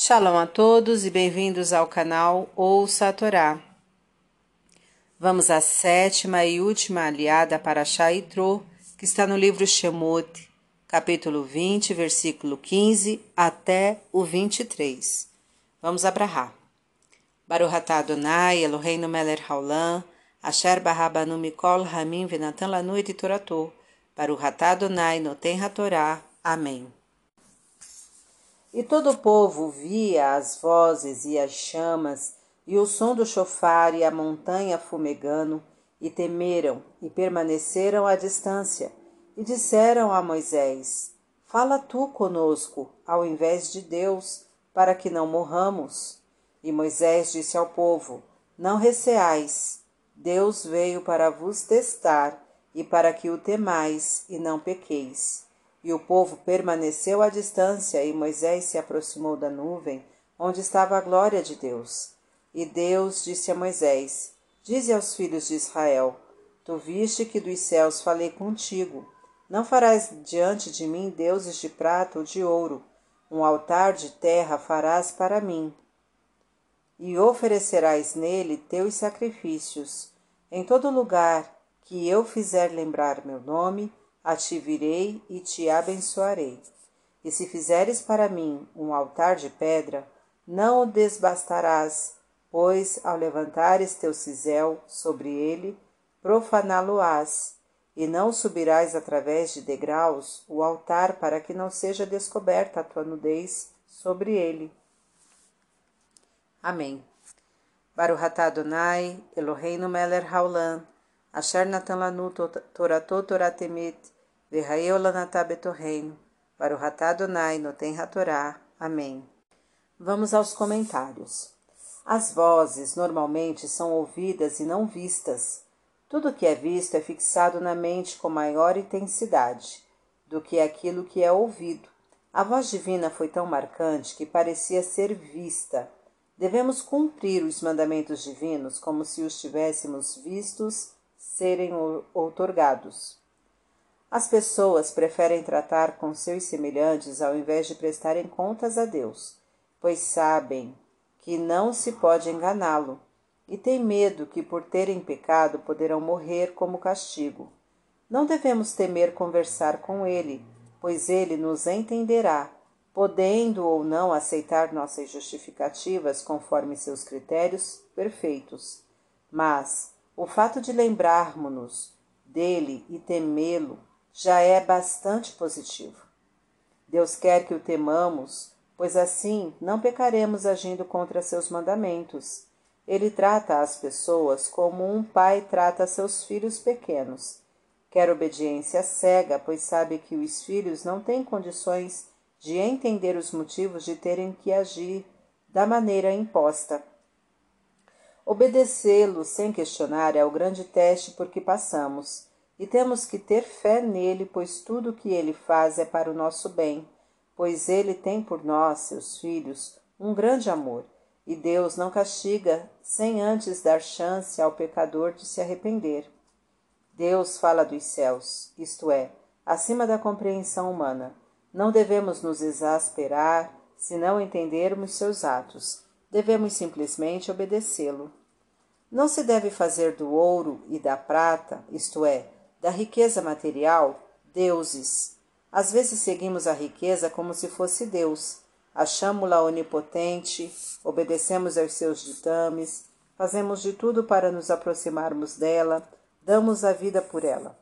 Shalom a todos e bem-vindos ao canal Ouça a Torá. Vamos à sétima e última aliada para Shaitro, que está no livro Shemot, capítulo 20, versículo 15 até o 23. Vamos abrahar. Baruch atah Adonai, Eloheinu melech haolam, asher barabanu mikol hamim venatan lanu et toratou, Baruch atah Adonai noten hatorá. Amém. E todo o povo via as vozes e as chamas, e o som do chofar e a montanha fumegando, e temeram e permaneceram à distância, e disseram a Moisés: Fala tu conosco, ao invés de Deus, para que não morramos. E Moisés disse ao povo: Não receais, Deus veio para vos testar, e para que o temais e não pequeis. E o povo permaneceu à distância, e Moisés se aproximou da nuvem, onde estava a glória de Deus. E Deus disse a Moisés: Dize aos filhos de Israel: Tu viste que dos céus falei contigo. Não farás diante de mim deuses de prata ou de ouro. Um altar de terra farás para mim. E oferecerás nele teus sacrifícios. Em todo lugar que eu fizer lembrar meu nome, a ti virei e te abençoarei. E se fizeres para mim um altar de pedra, não o desbastarás, pois ao levantares teu cisel sobre ele, profaná-lo-ás, e não subirás através de degraus o altar para que não seja descoberta a tua nudez sobre ele. Amém. Baruch atah Adonai, Eloheinu melech haolam, asher natan lanu toratot toratemet, Verraeu lanatá betorreino, para o ratá Adonai noten ratorá. Amém. Vamos aos comentários. As vozes normalmente são ouvidas e não vistas. Tudo que é visto é fixado na mente com maior intensidade do que aquilo que é ouvido. A voz divina foi tão marcante que parecia ser vista. Devemos cumprir os mandamentos divinos como se os tivéssemos vistos serem outorgados. As pessoas preferem tratar com seus semelhantes ao invés de prestarem contas a Deus, pois sabem que não se pode enganá-lo e têm medo que, por terem pecado, poderão morrer como castigo. Não devemos temer conversar com ele, pois ele nos entenderá, podendo ou não aceitar nossas justificativas conforme seus critérios perfeitos. Mas o fato de lembrarmos-nos dele e temê-lo já é bastante positivo. Deus quer que o temamos, pois assim não pecaremos agindo contra seus mandamentos. Ele trata as pessoas como um pai trata seus filhos pequenos. Quer obediência cega, pois sabe que os filhos não têm condições de entender os motivos de terem que agir da maneira imposta. Obedecê-lo sem questionar é o grande teste por que passamos e temos que ter fé nele, pois tudo o que ele faz é para o nosso bem, pois ele tem por nós, seus filhos, um grande amor, e Deus não castiga sem antes dar chance ao pecador de se arrepender. Deus fala dos céus, isto é, acima da compreensão humana. Não devemos nos exasperar se não entendermos seus atos. Devemos simplesmente obedecê-lo. Não se deve fazer do ouro e da prata, isto é, da riqueza material, deuses. Às vezes seguimos a riqueza como se fosse Deus. Achamos-la onipotente, obedecemos aos seus ditames, fazemos de tudo para nos aproximarmos dela, damos a vida por ela.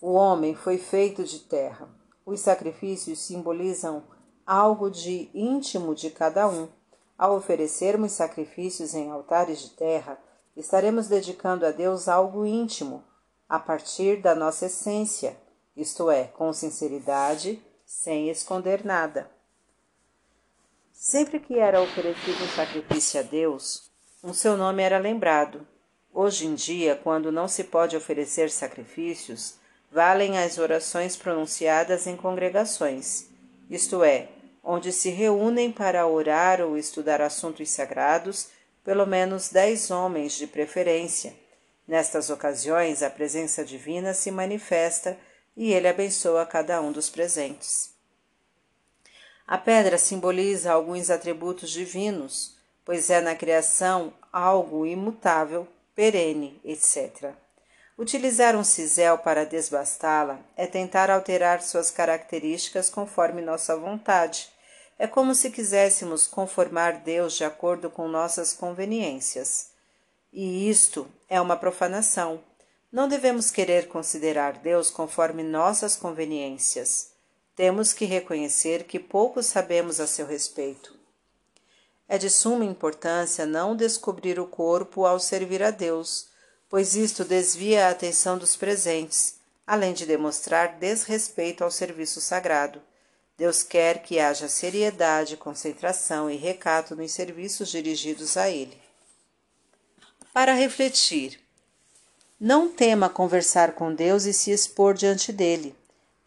O homem foi feito de terra. Os sacrifícios simbolizam algo de íntimo de cada um. Ao oferecermos sacrifícios em altares de terra, estaremos dedicando a Deus algo íntimo, a partir da nossa essência, isto é, com sinceridade, sem esconder nada. Sempre que era oferecido um sacrifício a Deus, um seu nome era lembrado. Hoje em dia, quando não se pode oferecer sacrifícios, valem as orações pronunciadas em congregações, isto é, onde se reúnem para orar ou estudar assuntos sagrados pelo menos dez homens de preferência Nestas ocasiões, a presença divina se manifesta e ele abençoa cada um dos presentes. A pedra simboliza alguns atributos divinos, pois é na criação algo imutável, perene, etc. Utilizar um cisel para desbastá-la é tentar alterar suas características conforme nossa vontade. É como se quiséssemos conformar Deus de acordo com nossas conveniências. E isto é uma profanação. Não devemos querer considerar Deus conforme nossas conveniências. Temos que reconhecer que pouco sabemos a seu respeito. É de suma importância não descobrir o corpo ao servir a Deus, pois isto desvia a atenção dos presentes, além de demonstrar desrespeito ao serviço sagrado. Deus quer que haja seriedade, concentração e recato nos serviços dirigidos a Ele. Para refletir, não tema conversar com Deus e se expor diante dele.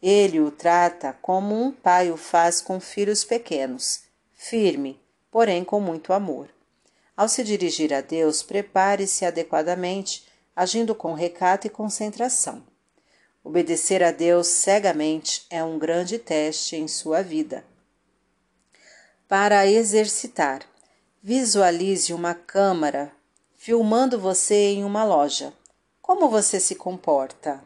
Ele o trata como um pai o faz com filhos pequenos, firme, porém com muito amor. Ao se dirigir a Deus, prepare-se adequadamente, agindo com recato e concentração. Obedecer a Deus cegamente é um grande teste em sua vida. Para exercitar, visualize uma câmara filmando você em uma loja. Como você se comporta?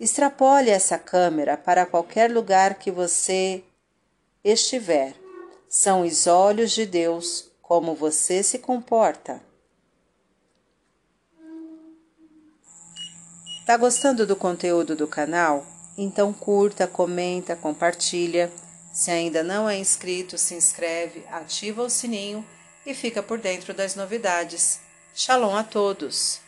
Extrapole essa câmera para qualquer lugar que você estiver. São os olhos de Deus como você se comporta. Tá gostando do conteúdo do canal? Então curta, comenta, compartilha. Se ainda não é inscrito, se inscreve, ativa o sininho e fica por dentro das novidades. Shalom a todos!